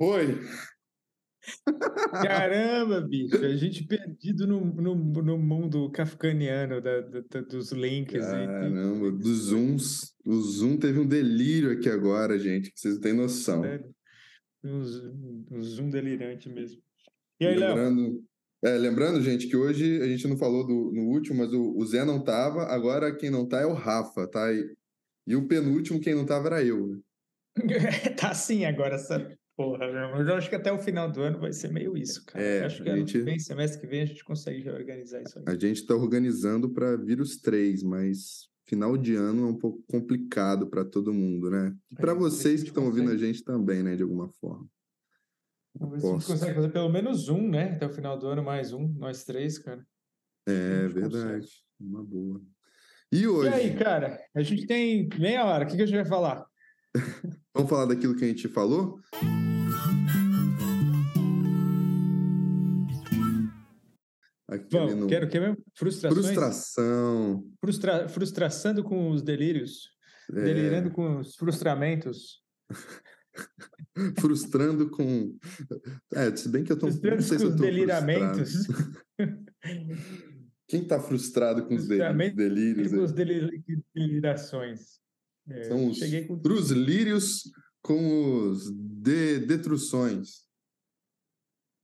Oi! Caramba, bicho, a gente perdido no, no, no mundo kafkaniano da, da, dos links. Caramba, dos zooms. O Zoom teve um delírio aqui agora, gente, que vocês não têm noção. Um, um Zoom delirante mesmo. E aí, lembrando, é, lembrando, gente, que hoje a gente não falou do, no último, mas o, o Zé não tava, agora quem não tá é o Rafa, tá? E, e o penúltimo, quem não tava era eu, né? tá sim agora, essa porra, mas eu acho que até o final do ano vai ser meio isso, cara. É, acho que gente... ano semestre que vem, a gente consegue reorganizar isso aí. A gente tá organizando para vir os três, mas final de ano é um pouco complicado para todo mundo, né? E para vocês que estão ouvindo a gente também, né, de alguma forma. Vamos ver se a gente consegue fazer pelo menos um, né? Até o final do ano, mais um, nós três, cara. É verdade, consegue. uma boa. E hoje? E aí, cara? A gente tem meia hora, o que, que a gente vai falar? Vamos falar daquilo que a gente falou? Vamos, no... quero o que mesmo? Frustrações? Frustração. Frustra... Frustraçando com os delírios. É... Delirando com os frustramentos. Frustrando com. É, se bem que eu tô. Frustrando não sei com se tô deliramentos. Quem está frustrado com os delírios? Com os delirações. É, São os com... com os de detruções.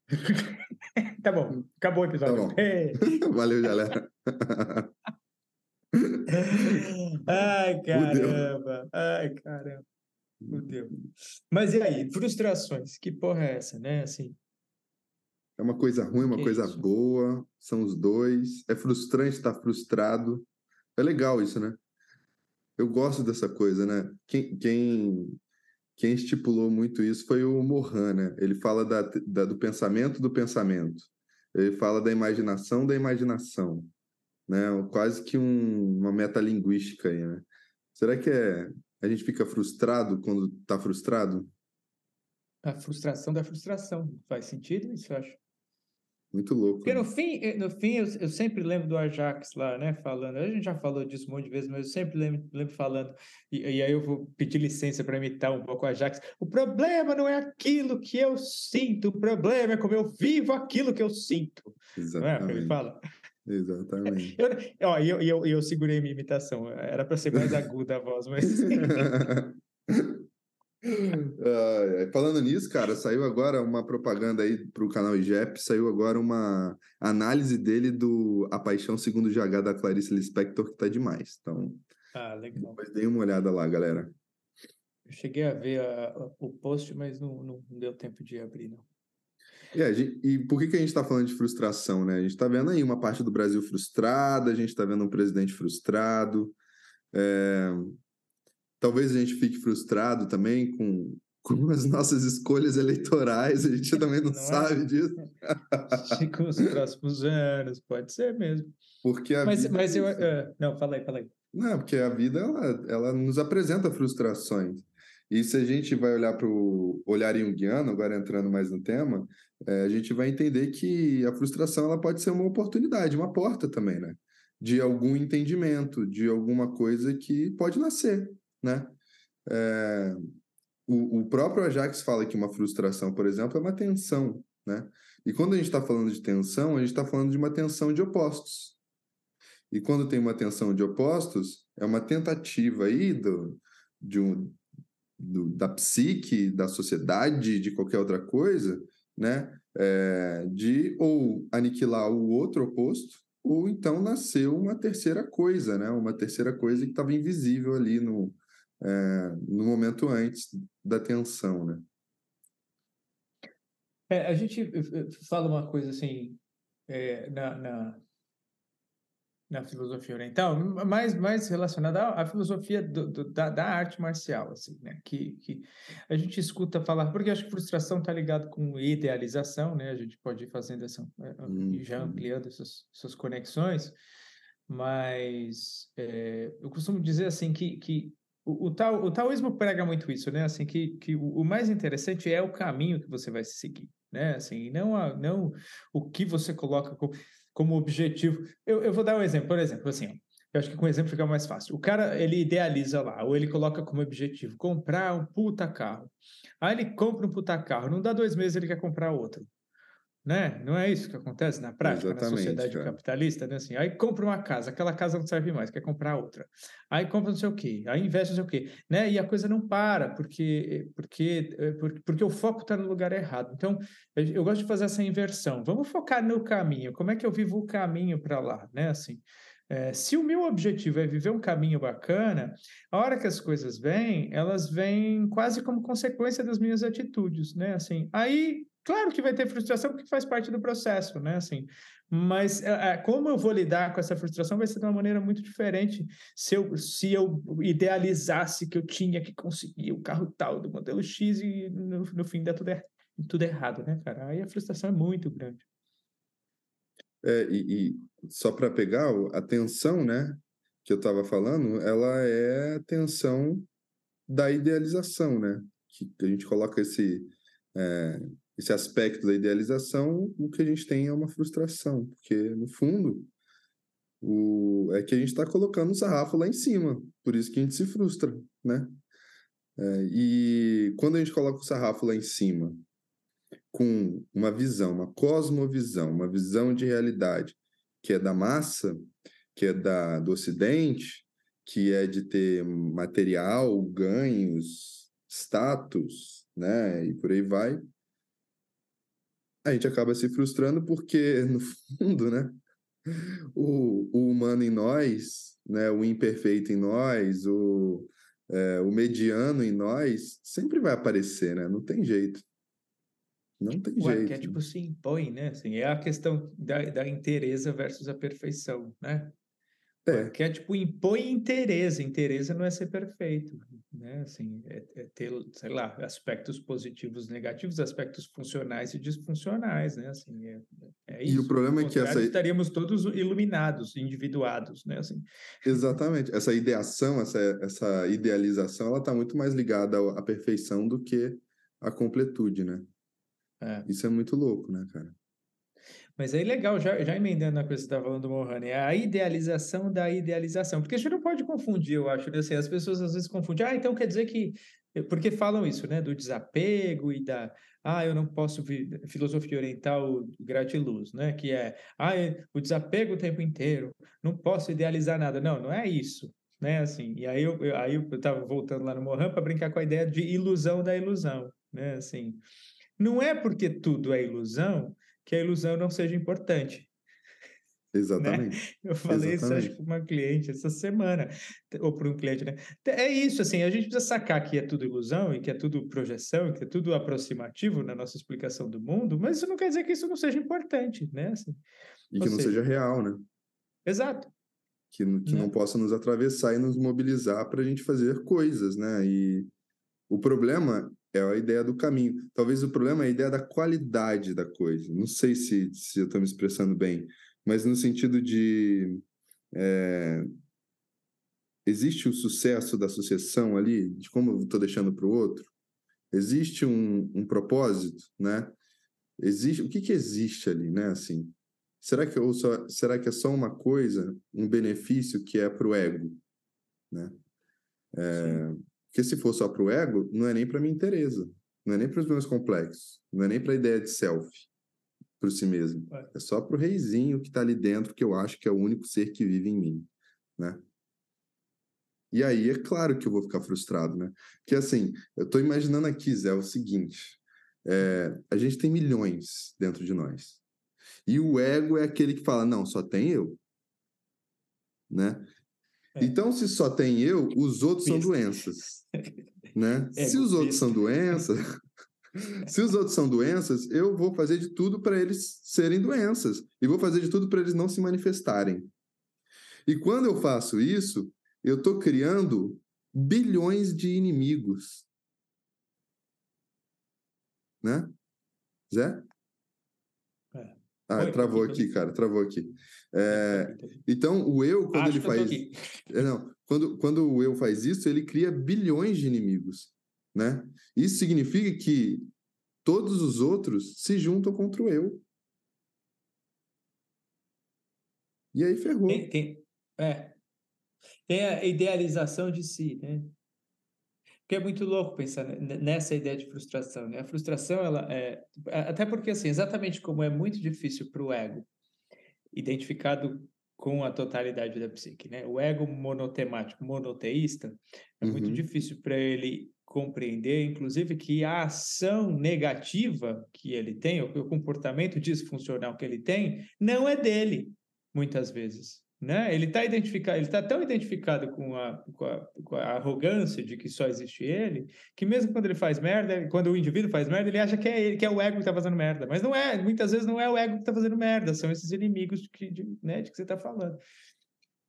tá bom, acabou o episódio. Tá Valeu, galera. Ai, caramba. Ai, caramba. Fudeu. Mas e aí, frustrações? Que porra é essa, né? Assim. É uma coisa ruim, uma que coisa isso? boa, são os dois. É frustrante estar frustrado. É legal isso, né? Eu gosto dessa coisa, né? Quem, quem, quem estipulou muito isso foi o Mohan, né? Ele fala da, da, do pensamento do pensamento. Ele fala da imaginação da imaginação. Né? Quase que um, uma metalinguística aí, né? Será que é, a gente fica frustrado quando está frustrado? A frustração da frustração. Faz sentido isso, eu acho. Muito louco. Porque no né? fim, eh, no fim eu, eu, sempre lembro do Ajax lá, né? Falando. A gente já falou disso um monte de vezes, mas eu sempre lembro, lembro falando. E, e aí eu vou pedir licença para imitar um pouco o Ajax. O problema não é aquilo que eu sinto, o problema é como eu vivo aquilo que eu sinto. Exatamente. Não é? Ele fala. Exatamente. Eu, ó, eu, eu, eu segurei minha imitação. Era para ser mais aguda a voz, mas. Uh, falando nisso, cara, saiu agora uma propaganda aí para o canal IGEP, saiu agora uma análise dele do A Paixão Segundo GH da Clarice Lispector, que tá demais. Então, ah, legal. depois dei uma olhada lá, galera. Eu cheguei a ver a, a, o post, mas não, não, deu tempo de abrir, não. É, e por que, que a gente está falando de frustração, né? A gente está vendo aí uma parte do Brasil frustrada, a gente está vendo um presidente frustrado. É, Talvez a gente fique frustrado também com, com as nossas escolhas eleitorais, a gente também não, não é? sabe é? disso. com os próximos anos, pode ser mesmo. Porque a mas, vida... mas eu. Uh, não, fala aí, fala aí. Não, porque a vida ela, ela nos apresenta frustrações. E se a gente vai olhar para o olhar junguiano, agora entrando mais no tema, é, a gente vai entender que a frustração ela pode ser uma oportunidade, uma porta também, né? De algum entendimento, de alguma coisa que pode nascer né? É, o, o próprio Ajax fala que uma frustração, por exemplo, é uma tensão, né? E quando a gente está falando de tensão, a gente está falando de uma tensão de opostos. E quando tem uma tensão de opostos, é uma tentativa aí do, de um, do, da psique, da sociedade, de qualquer outra coisa, né? É, de ou aniquilar o outro oposto, ou então nasceu uma terceira coisa, né? Uma terceira coisa que estava invisível ali no, é, no momento antes da tensão, né? É, a gente fala uma coisa assim é, na, na, na, filosofia oriental, mais, mais relacionada à, filosofia do, do, da, da, arte marcial, assim, né? Que, que a gente escuta falar, porque acho que frustração está ligado com idealização, né? A gente pode ir fazendo essa, hum, já ampliando essas, essas conexões, mas é, eu costumo dizer assim que, que o, o, o taoísmo prega muito isso, né? Assim, que, que o, o, mais interessante é o caminho que você vai seguir, né? Assim, não, a, não o que você coloca como, como objetivo. Eu, eu vou dar um exemplo, por exemplo, assim, eu acho que com exemplo fica mais fácil. O cara, ele idealiza lá, ou ele coloca como objetivo comprar um puta carro. Aí ele compra um puta carro, não dá dois meses ele quer comprar outro. Né? Não é isso que acontece na prática, Exatamente, na sociedade cara. capitalista, né? Assim, aí compra uma casa, aquela casa não serve mais, quer comprar outra. Aí compra não sei o quê, aí investe não sei o quê, né? E a coisa não para, porque porque eh, porque, porque o foco está no lugar errado. Então, eu gosto de fazer essa inversão. Vamos focar no caminho. Como é que eu vivo o caminho para lá, né? Assim, é, se o meu objetivo é viver um caminho bacana, a hora que as coisas vêm, elas vêm quase como consequência das minhas atitudes, né? Assim, aí, claro que vai ter frustração, porque faz parte do processo, né? Assim, mas é, como eu vou lidar com essa frustração vai ser de uma maneira muito diferente se eu, se eu idealizasse que eu tinha que conseguir o carro tal do modelo X e no, no fim dá tudo, er, tudo errado, né, cara? Aí a frustração é muito grande. É, e, e só para pegar a tensão, né, que eu estava falando, ela é a tensão da idealização, né? Que a gente coloca esse, é, esse aspecto da idealização, o que a gente tem é uma frustração, porque no fundo o, é que a gente está colocando o sarrafo lá em cima, por isso que a gente se frustra, né? É, e quando a gente coloca o sarrafo lá em cima, com uma visão, uma cosmovisão, uma visão de realidade que é da massa, que é da, do Ocidente, que é de ter material, ganhos, status, né, e por aí vai, a gente acaba se frustrando porque, no fundo, né, o, o humano em nós, né, o imperfeito em nós, o, é, o mediano em nós, sempre vai aparecer, né? Não tem jeito. Não tem o jeito. O arquétipo se impõe, né? Assim, é a questão da, da inteireza versus a perfeição, né? É. O arquétipo impõe interesse, interesse não é ser perfeito, né? Assim, é, é, ter, sei lá, aspectos positivos, negativos, aspectos funcionais e disfuncionais, né? Assim, é, é isso. E o problema é que essa estaríamos todos iluminados, individuados, né? Assim. Exatamente. Essa ideação, essa, essa idealização, ela está muito mais ligada à perfeição do que à completude, né? É. Isso é muito louco, né, cara? Mas aí legal, já, já emendando a coisa que você estava tá falando do Mohani, é a idealização da idealização. Porque a gente não pode confundir, eu acho, né? assim, as pessoas às vezes confundem, ah, então quer dizer que. Porque falam isso, né? Do desapego e da. Ah, eu não posso. Filosofia oriental gratiluz, né? Que é. Ah, o desapego o tempo inteiro, não posso idealizar nada. Não, não é isso. Né, assim, e aí eu, eu aí eu estava voltando lá no Mohan para brincar com a ideia de ilusão da ilusão, né, assim, não é porque tudo é ilusão que a ilusão não seja importante. Né? Exatamente. Né? Eu falei Exatamente. isso para uma cliente essa semana, ou para um cliente, né? É isso, assim, a gente precisa sacar que é tudo ilusão e que é tudo projeção, que é tudo aproximativo na nossa explicação do mundo, mas isso não quer dizer que isso não seja importante, né? Assim, e que não seja, seja real, né? Exato. Que, que né? não possa nos atravessar e nos mobilizar para a gente fazer coisas, né? E o problema é a ideia do caminho. Talvez o problema é a ideia da qualidade da coisa. Não sei se, se eu estou me expressando bem, mas no sentido de. É, existe o sucesso da sucessão ali, de como eu estou deixando para o outro? Existe um, um propósito, né? Existe, o que, que existe ali, né? Assim, será que, ou só, será que é só uma coisa, um benefício que é para o ego, né? É, porque se for só para o ego, não é nem para minha interesa, não é nem para os meus complexos, não é nem para a ideia de self, para si mesmo. É, é só para o reizinho que está ali dentro, que eu acho que é o único ser que vive em mim, né? E aí é claro que eu vou ficar frustrado, né? Que assim, eu estou imaginando aqui, Zé, o seguinte: é, a gente tem milhões dentro de nós. E o ego é aquele que fala, não, só tem eu. Né? É. Então, se só tem eu, os outros são doenças. Né? É, se os outros são doenças, se os outros são doenças, eu vou fazer de tudo para eles serem doenças. E vou fazer de tudo para eles não se manifestarem. E quando eu faço isso, eu estou criando bilhões de inimigos. Né? Zé? Ah, Oi, travou aqui, cara, travou aqui. É, então, o eu, quando Acho ele faz. É, não, quando, quando o eu faz isso, ele cria bilhões de inimigos. Né? Isso significa que todos os outros se juntam contra o eu. E aí ferrou. Quem, quem, é. tem a idealização de si, né? Porque é muito louco pensar nessa ideia de frustração, né? A frustração, ela é... Até porque, assim, exatamente como é muito difícil para o ego, identificado com a totalidade da psique, né? O ego monotemático, monoteísta, é uhum. muito difícil para ele compreender, inclusive, que a ação negativa que ele tem, o comportamento disfuncional que ele tem, não é dele, muitas vezes. Né? Ele está identificado, ele está tão identificado com a, com a, com, a, arrogância de que só existe ele, que mesmo quando ele faz merda, quando o indivíduo faz merda, ele acha que é ele, que é o ego que está fazendo merda. Mas não é, muitas vezes não é o ego que está fazendo merda, são esses inimigos de que, de, né, de que você está falando.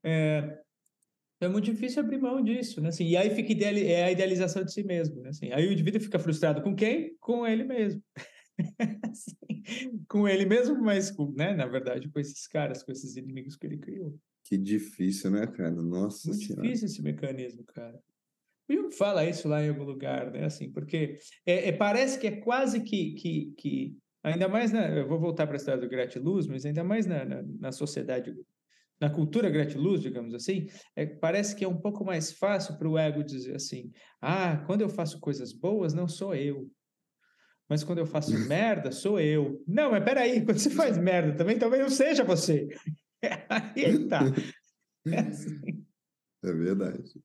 É, é muito difícil abrir mão disso, né? Assim, e aí fica ideal, é a idealização de si mesmo, né? Assim, aí o indivíduo fica frustrado com quem? Com ele mesmo. assim, com ele mesmo, mas com, né, na verdade, com esses caras, com esses inimigos que ele criou. Que difícil, né, cara? Nossa Muito senhora. difícil esse mecanismo, cara. O Jung fala isso lá em algum lugar, né? Assim, porque é, é, parece que é quase que, que, que ainda mais na, eu vou voltar para a história do gratiluz, mas ainda mais na, na, na sociedade na cultura gratiluz, digamos assim, é, parece que é um pouco mais fácil para o ego dizer assim: ah, quando eu faço coisas boas, não sou eu. Mas quando eu faço merda, sou eu. Não, mas peraí, quando você faz merda também, talvez não seja você. Aí tá. É, assim. é verdade.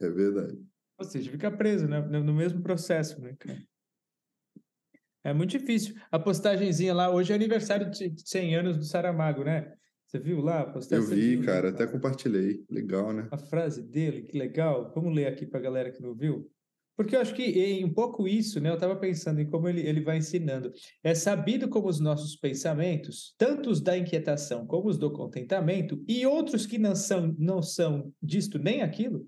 É verdade. Ou seja, fica preso né? no mesmo processo, né, cara? É muito difícil. A postagenzinha lá, hoje é aniversário de 100 anos do Saramago, né? Você viu lá? Eu vi, viu, cara, até compartilhei. Legal, né? A frase dele, que legal. Vamos ler aqui para a galera que não viu. Porque eu acho que um pouco isso, né? Eu estava pensando em como ele, ele vai ensinando. É sabido como os nossos pensamentos, tanto os da inquietação como os do contentamento, e outros que não são, não são disto nem aquilo,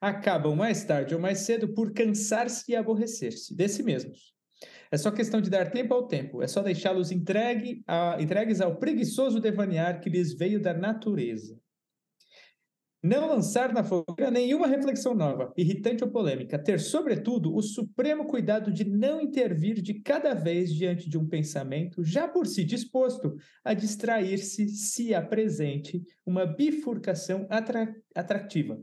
acabam mais tarde ou mais cedo por cansar-se e aborrecer-se de si mesmos. É só questão de dar tempo ao tempo, é só deixá-los entregue entregues ao preguiçoso devanear que lhes veio da natureza. Não lançar na fogueira nenhuma reflexão nova, irritante ou polêmica. Ter, sobretudo, o supremo cuidado de não intervir de cada vez diante de um pensamento já por si disposto a distrair-se se apresente uma bifurcação atra atrativa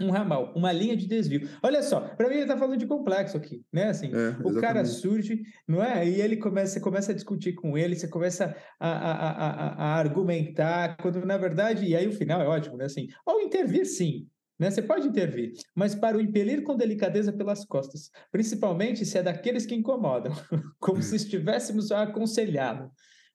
um ramal, uma linha de desvio. Olha só, para mim ele está falando de complexo aqui, né? Assim, é, o cara surge, não é? E ele começa, você começa a discutir com ele, você começa a, a, a, a, argumentar, quando na verdade, e aí o final é ótimo, né? Assim, ao intervir, sim. Né? Você pode intervir, mas para o impelir com delicadeza pelas costas, principalmente se é daqueles que incomodam, como se estivéssemos a aconselhá-lo.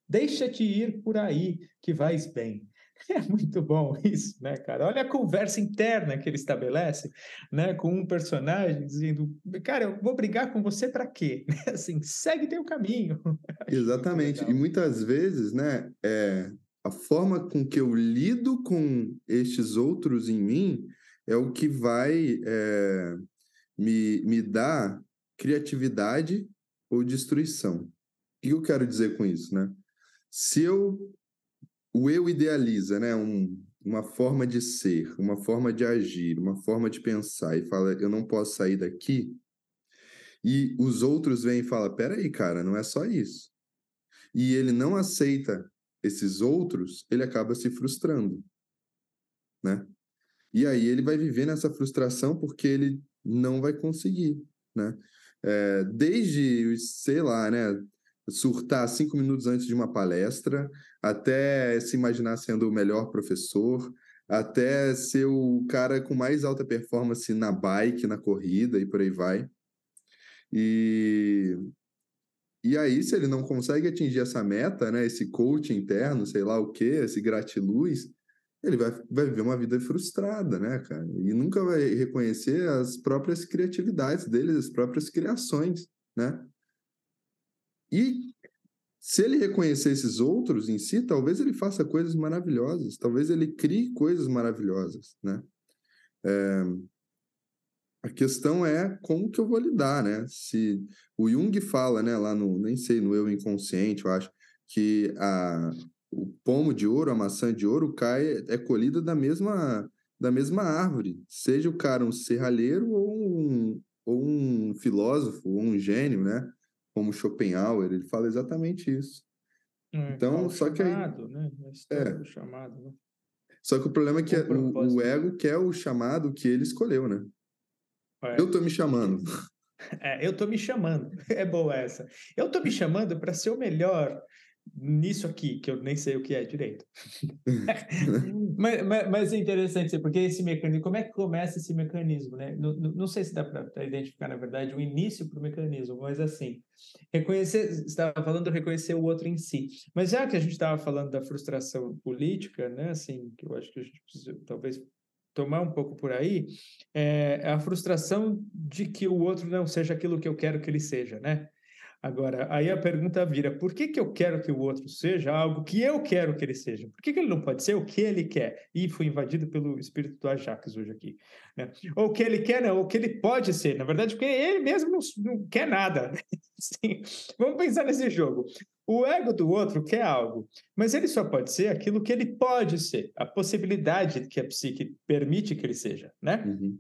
Deixa-te ir por aí, que vais bem. É muito bom isso, né, cara? Olha a conversa interna que ele estabelece, né, com um personagem dizendo, cara, eu vou brigar com você para quê? Assim, segue teu caminho. Exatamente. E muitas vezes, né, é, a forma com que eu lido com estes outros em mim é o que vai é, me, me dar criatividade ou destruição. O que eu quero dizer com isso, né? Se eu o eu idealiza, né? Um, uma forma de ser, uma forma de agir, uma forma de pensar e fala, eu não posso sair daqui. E os outros vêm e falam, peraí, cara, não é só isso. E ele não aceita esses outros, ele acaba se frustrando, né? E aí ele vai viver nessa frustração porque ele não vai conseguir, né? É, desde, sei lá, né? Surtar cinco minutos antes de uma palestra, até se imaginar sendo o melhor professor, até ser o cara com mais alta performance na bike, na corrida e por aí vai. E, e aí, se ele não consegue atingir essa meta, né, esse coach interno, sei lá o que, esse gratiluz, ele vai, vai viver uma vida frustrada, né, cara? E nunca vai reconhecer as próprias criatividades dele, as próprias criações, né? E se ele reconhecer esses outros em si, talvez ele faça coisas maravilhosas, talvez ele crie coisas maravilhosas, né? É... A questão é como que eu vou lidar, né? Se o Jung fala, né, lá no, nem sei, no eu inconsciente, eu acho, que a, o pomo de ouro, a maçã de ouro cai, é colhida da mesma, da mesma árvore, seja o cara um serralheiro ou um, ou um filósofo, ou um gênio, né? Como Schopenhauer, ele fala exatamente isso. É, então, só chamado, que aí... Né? É, chamado, né? Só que o problema é que o, o, ego quer o chamado que ele escolheu, né? É. Eu tô me chamando. É, eu tô me chamando. É boa essa. Eu tô me chamando para ser o melhor nisso aqui, que eu nem sei o que é direito. mas, mas, mas, é interessante, porque esse mecanismo, como é que começa esse mecanismo, né? Não, não sei se dá para identificar, na verdade, o início para o mecanismo, mas assim, reconhecer, você estava falando de reconhecer o outro em si, mas já que a gente estava falando da frustração política, né, assim, que eu acho que a gente precisa, talvez, tomar um pouco por aí, é a frustração de que o outro não seja aquilo que eu quero que ele seja, né? Agora, aí a pergunta vira: por que, que eu quero que o outro seja algo que eu quero que ele seja? Por que, que ele não pode ser o que ele quer? E fui invadido pelo espírito do Ajax hoje aqui. Né? Ou o que ele quer, não, o que ele pode ser. Na verdade, porque ele mesmo não, não quer nada. Sim. Vamos pensar nesse jogo. O ego do outro quer algo, mas ele só pode ser aquilo que ele pode ser, a possibilidade que a psique permite que ele seja, né? Uhum.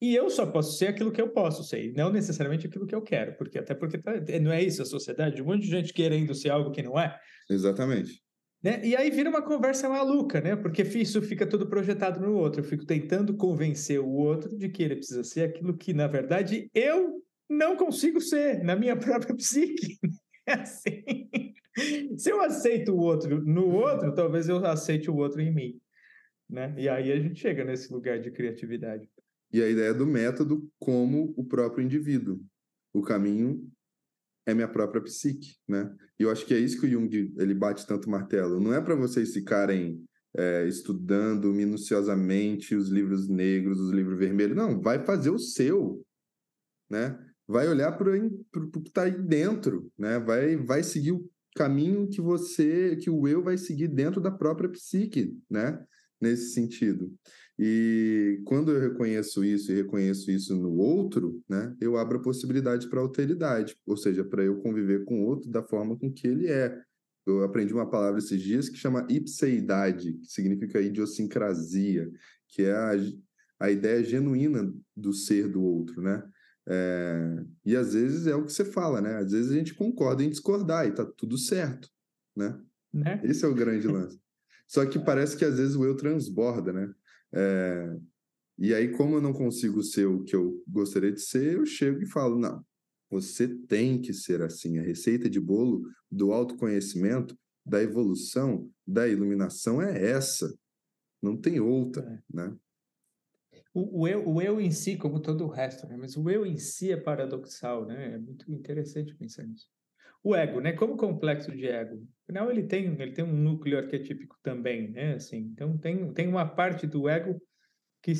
E eu só posso ser aquilo que eu posso ser, não necessariamente aquilo que eu quero, porque até porque tá, não é isso a sociedade, um monte de gente querendo ser algo que não é. Exatamente. Né? E aí vira uma conversa maluca, né? Porque isso fica tudo projetado no outro. Eu fico tentando convencer o outro de que ele precisa ser aquilo que, na verdade, eu não consigo ser na minha própria psique. É assim. Se eu aceito o outro no outro, talvez eu aceite o outro em mim. Né? E aí a gente chega nesse lugar de criatividade e a ideia do método como o próprio indivíduo. O caminho é minha própria psique, né? E eu acho que é isso que o Jung ele bate tanto martelo. Não é para vocês ficarem é, estudando minuciosamente os livros negros, os livros vermelhos. Não, vai fazer o seu, né? Vai olhar para o que está aí dentro, né? Vai, vai seguir o caminho que você, que o eu vai seguir dentro da própria psique, né? Nesse sentido. E quando eu reconheço isso e reconheço isso no outro, né, eu abro a possibilidade para alteridade, ou seja, para eu conviver com o outro da forma com que ele é. Eu aprendi uma palavra esses dias que chama ipseidade, que significa idiosincrasia, que é a, a ideia genuína do ser do outro, né? É, e às vezes é o que você fala, né? Às vezes a gente concorda em discordar e tá tudo certo, né? né? Esse é o grande lance. Só que parece que às vezes o eu transborda, né? É, e aí, como eu não consigo ser o que eu gostaria de ser, eu chego e falo: não, você tem que ser assim. A receita de bolo do autoconhecimento, da evolução, da iluminação é essa. Não tem outra, é. né? O, o, eu, o eu em si, como todo o resto, né? mas o eu em si é paradoxal, né? É muito interessante pensar nisso. O ego, né? Como complexo de ego, afinal ele tem ele tem um núcleo arquetípico também, né? Assim, então tem tem uma parte do ego que,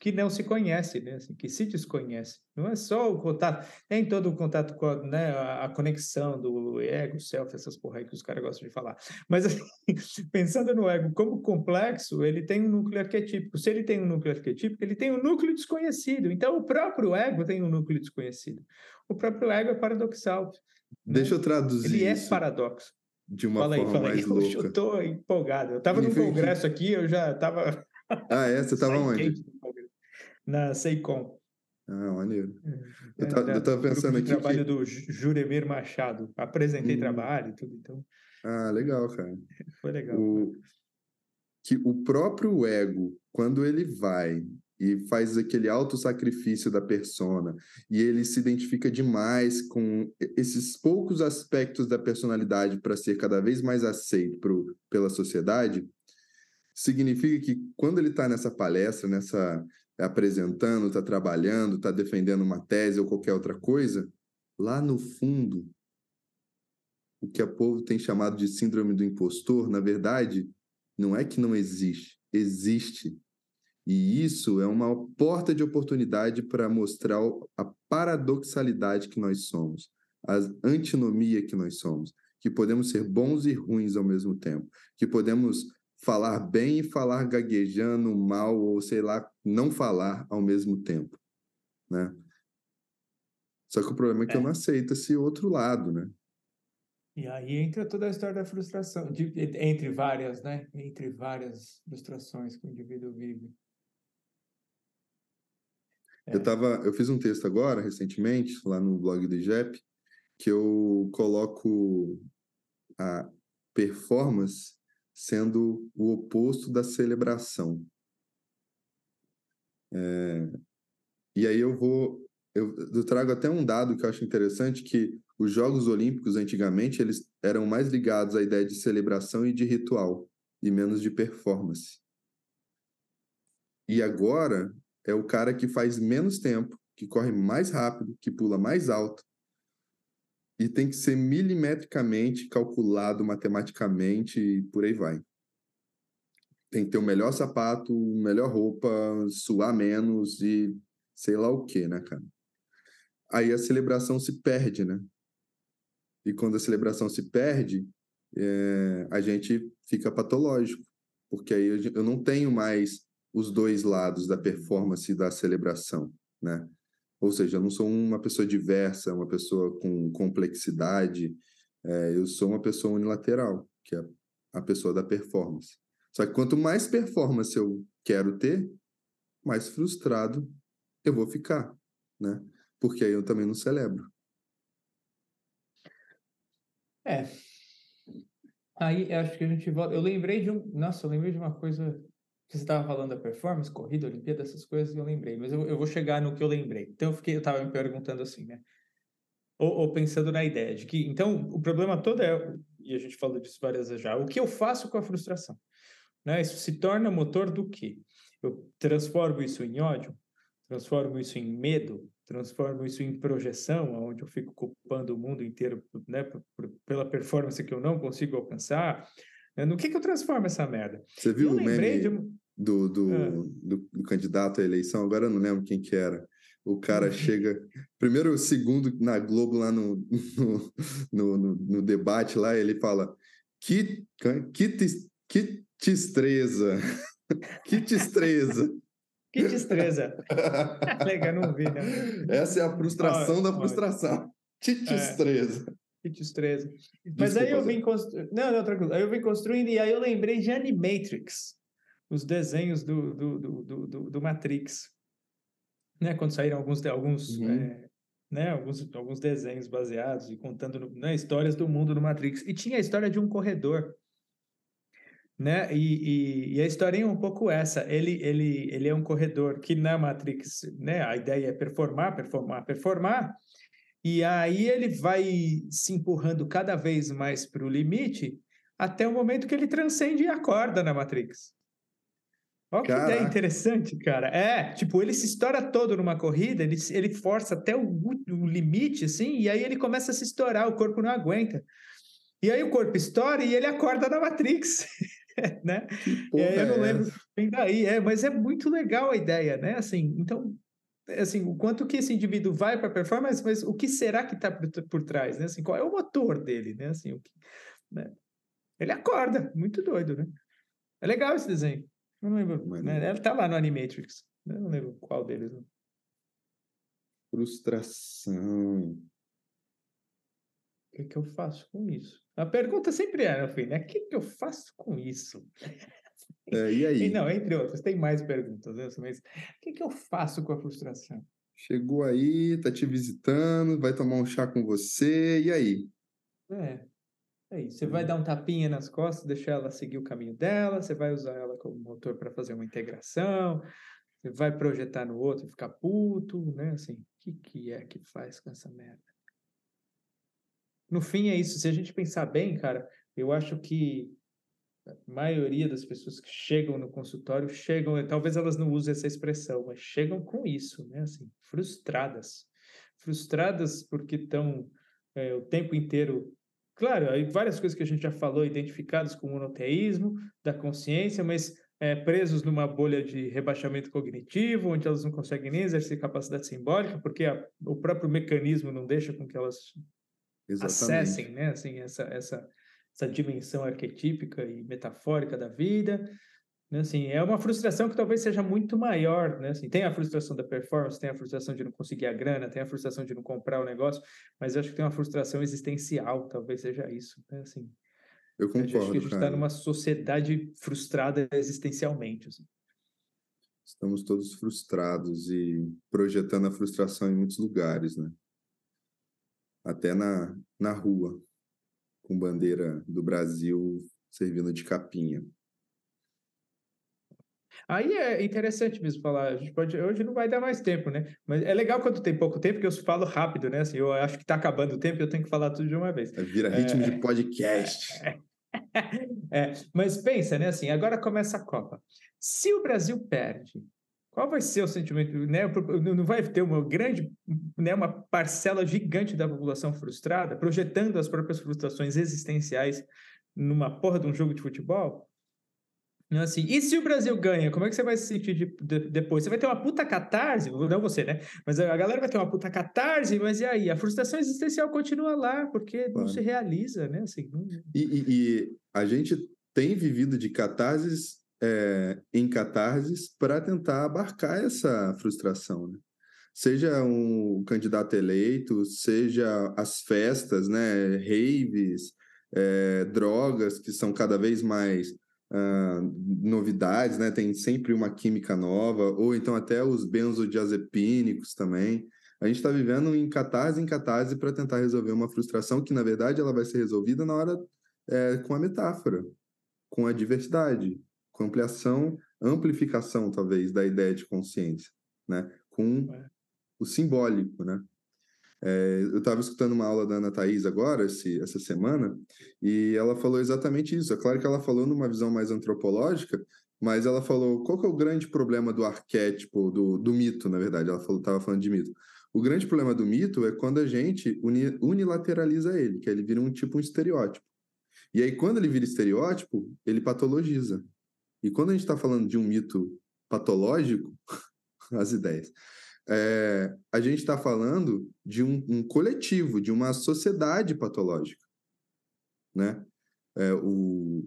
que não se conhece, né? Assim, que se desconhece. Não é só o contato, tem todo o contato com a, né, a conexão do ego, self, essas porra aí que os caras gostam de falar. Mas, assim, pensando no ego como complexo, ele tem um núcleo arquetípico. Se ele tem um núcleo arquetípico, ele tem um núcleo desconhecido. Então, o próprio ego tem um núcleo desconhecido. O próprio ego é paradoxal. Deixa eu traduzir. Ele é paradoxo. De uma fala forma aí, fala mais aí. louca. Eu estou empolgado. Eu estava num congresso aqui, eu já estava. Ah, é? Você estava onde? Na Seicom. Ah, maneiro. É, eu, tá, eu tava pensando aqui. trabalho que... do Juremir Machado. Apresentei hum. trabalho e tudo, então. Ah, legal, cara. Foi legal. O... Que o próprio ego, quando ele vai e faz aquele auto sacrifício da persona. E ele se identifica demais com esses poucos aspectos da personalidade para ser cada vez mais aceito pro, pela sociedade. Significa que quando ele está nessa palestra nessa apresentando está trabalhando está defendendo uma tese ou qualquer outra coisa lá no fundo o que a povo tem chamado de síndrome do impostor na verdade não é que não existe existe e isso é uma porta de oportunidade para mostrar a paradoxalidade que nós somos, a antinomia que nós somos, que podemos ser bons e ruins ao mesmo tempo, que podemos falar bem e falar gaguejando mal ou sei lá, não falar ao mesmo tempo, né? Só que o problema é que é. eu não aceito esse outro lado, né? E aí entra toda a história da frustração, de, entre várias, né? Entre várias frustrações que o indivíduo vive. É. Eu, tava, eu fiz um texto agora, recentemente, lá no blog do IGEP, que eu coloco a performance sendo o oposto da celebração. É, e aí eu vou, eu, eu, trago até um dado que eu acho interessante, que os Jogos Olímpicos, antigamente, eles eram mais ligados à ideia de celebração e de ritual, e menos de performance. E agora é o cara que faz menos tempo, que corre mais rápido, que pula mais alto, e tem que ser milimetricamente calculado matematicamente e por aí vai. Tem que ter o melhor sapato, melhor roupa, suar menos e sei lá o que, né, cara? Aí a celebração se perde, né? E quando a celebração se perde, é, a gente fica patológico, porque aí eu não tenho mais os dois lados da performance e da celebração, né? Ou seja, eu não sou uma pessoa diversa, uma pessoa com complexidade, é, eu sou uma pessoa unilateral, que é a pessoa da performance. Só que quanto mais performance eu quero ter, mais frustrado eu vou ficar, né? Porque aí eu também não celebro. É. Aí acho que a gente volta. Eu lembrei de um. Nossa, eu lembrei de uma coisa você estava falando da performance, corrida, Olimpíada, essas coisas, eu lembrei, mas eu, eu vou chegar no que eu lembrei. Então eu fiquei, eu estava me perguntando assim, né? Ou, ou, pensando na ideia de que, então, o problema todo é, e a gente falou disso várias vezes já, o que eu faço com a frustração? Né? Isso se torna motor do quê? Eu transformo isso em ódio, transformo isso em medo, transformo isso em projeção, onde eu fico culpando o mundo inteiro né, pela performance que eu não consigo alcançar, no que, que eu transformo essa merda? Você viu o meme de... do, do, ah. do, do, candidato à eleição? Agora eu não lembro quem que era. O cara chega... Primeiro, segundo, na Globo, lá no, no, no, no debate lá, ele fala que, que, que destreza. que destreza. Que destreza. Legal, não vi, né? Essa é a frustração da frustração. Que destreza. É. Que destreza. Mas aí eu vim construindo. Não, não, tranquilo. Aí eu vim construindo e aí eu lembrei de Animatrix, os desenhos do, do, do, do, do Matrix. Né? Quando saíram alguns, alguns, uhum. é, né? alguns, alguns desenhos baseados e contando no, né? histórias do mundo do Matrix. E tinha a história de um corredor. Né? E, e, e, a história é um pouco essa. Ele, ele, ele é um corredor que na Matrix, né? A ideia é performar, performar, performar. E aí ele vai se empurrando cada vez mais para o limite até o momento que ele transcende e acorda na Matrix. Olha que ideia interessante, cara. É, tipo, ele se estoura todo numa corrida, ele, ele força até o, o, limite, assim, e aí ele começa a se estourar, o corpo não aguenta. E aí o corpo estoura e ele acorda na Matrix, né? E aí eu não é lembro bem daí, é, mas é muito legal a ideia, né? Assim, então, assim, o quanto que esse indivíduo vai para a performance, mas o que será que está por, por, trás, né? Assim, qual é o motor dele, né? Assim, o que, né? Ele acorda, muito doido, né? É legal esse desenho. Eu não lembro, né? Ele tá lá no Animatrix. Né? Eu não lembro qual deles. Né? Frustração. O que, que eu faço com isso? A pergunta sempre é, no fim, né? O que, que eu faço com isso? É, e aí? E não, entre outras, tem mais perguntas, né? mas o que, que eu faço com a frustração? Chegou aí, tá te visitando, vai tomar um chá com você, e aí? É, é isso. Você vai dar um tapinha nas costas, deixar ela seguir o caminho dela, você vai usar ela como motor para fazer uma integração, você vai projetar no outro e ficar puto, né? Assim, o que, que é que faz com essa merda? No fim é isso. Se a gente pensar bem, cara, eu acho que a maioria das pessoas que chegam no consultório chegam, talvez elas não usem essa expressão, mas chegam com isso, né? Assim, frustradas. Frustradas porque estão é, o tempo inteiro. Claro, aí várias coisas que a gente já falou, identificadas com o monoteísmo, da consciência, mas é, presos numa bolha de rebaixamento cognitivo, onde elas não conseguem nem exercer capacidade simbólica, porque a, o próprio mecanismo não deixa com que elas Exatamente. acessem, né? Assim, essa, essa, essa dimensão arquetípica e metafórica da vida. Né? Assim, é uma frustração que talvez seja muito maior. Né? Assim, tem a frustração da performance, tem a frustração de não conseguir a grana, tem a frustração de não comprar o negócio, mas eu acho que tem uma frustração existencial, talvez seja isso. Né? Assim, eu concordo. Eu acho que a gente está numa sociedade frustrada existencialmente. Assim. Estamos todos frustrados e projetando a frustração em muitos lugares, né? Até na, na rua com bandeira do Brasil servindo de capinha. Aí é interessante mesmo falar. A gente pode, hoje não vai dar mais tempo, né? Mas é legal quando tem pouco tempo, que eu falo rápido, né? Assim, eu acho que está acabando o tempo e eu tenho que falar tudo de uma vez. Vira ritmo é... de podcast. É, mas pensa, né? Assim, agora começa a Copa. Se o Brasil perde, qual vai ser o sentimento? Né? Não vai ter uma grande, né, uma parcela gigante da população frustrada, projetando as próprias frustrações existenciais numa porra de um jogo de futebol? Assim, e se o Brasil ganha, como é que você vai se sentir de, de, depois? Você vai ter uma puta catarse, não você, né? Mas a galera vai ter uma puta catarse, mas e aí? A frustração existencial continua lá, porque claro. não se realiza, né? Assim, não... e, e, e, a gente tem vivido de catarses é, em catarses para tentar abarcar essa frustração, né? Seja um candidato eleito, seja as festas, né? Raves, é, drogas que são cada vez mais uh, novidades, né? Tem sempre uma química nova, ou então até os benzodiazepínicos também. A gente está vivendo em catarse em catarse para tentar resolver uma frustração que, na verdade, ela vai ser resolvida na hora é, com a metáfora, com a diversidade, com ampliação, amplificação, talvez, da ideia de consciência, né? Com é. o simbólico, né? É, eu estava escutando uma aula da Ana Thaís agora, esse, essa semana, e ela falou exatamente isso. É claro que ela falou numa visão mais antropológica, mas ela falou qual que é o grande problema do arquétipo, do, do mito, na verdade. Ela estava falando de mito. O grande problema do mito é quando a gente uni, unilateraliza ele, que ele vira um tipo um estereótipo. E aí, quando ele vira estereótipo, ele patologiza. E quando a gente está falando de um mito patológico, as ideias é, a gente está falando de um, um, coletivo, de uma sociedade patológica, né? É, o...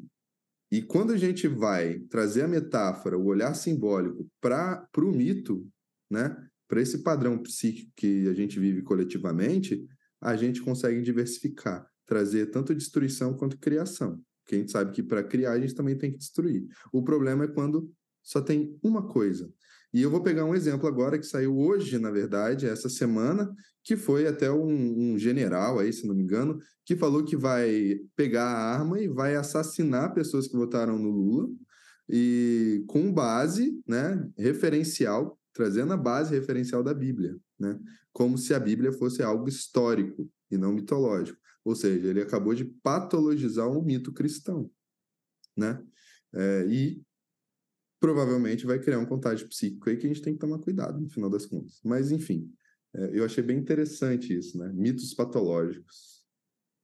E quando a gente vai trazer a metáfora, o olhar simbólico para o mito, né? Para esse padrão psíquico que a gente vive coletivamente, a gente consegue diversificar, trazer tanto destruição quanto criação. Porque a gente sabe que para criar a gente também tem que destruir. O problema é quando só tem uma coisa. E eu vou pegar um exemplo agora que saiu hoje, na verdade, essa semana, que foi até um, um, general aí, se não me engano, que falou que vai pegar a arma e vai assassinar pessoas que votaram no Lula, e com base né, referencial, trazendo a base referencial da Bíblia, né? Como se a Bíblia fosse algo histórico e não mitológico. Ou seja, ele acabou de patologizar um mito cristão, né? É, e provavelmente vai criar um contágio psíquico aí que a gente tem que tomar cuidado no final das contas. Mas, enfim, é, eu achei bem interessante isso, né? Mitos patológicos.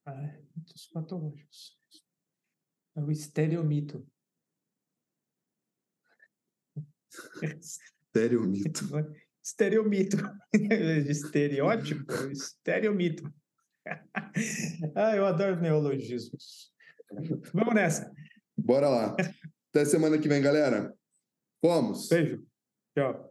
Ah, mitos patológicos. É o estereomito. Estereomito. Estereomito. Estereótipo? Estereomito. ah, eu adoro neologismos. Vamos nessa. Bora lá. Até semana que vem, galera. Fomos. Beijo. Tchau.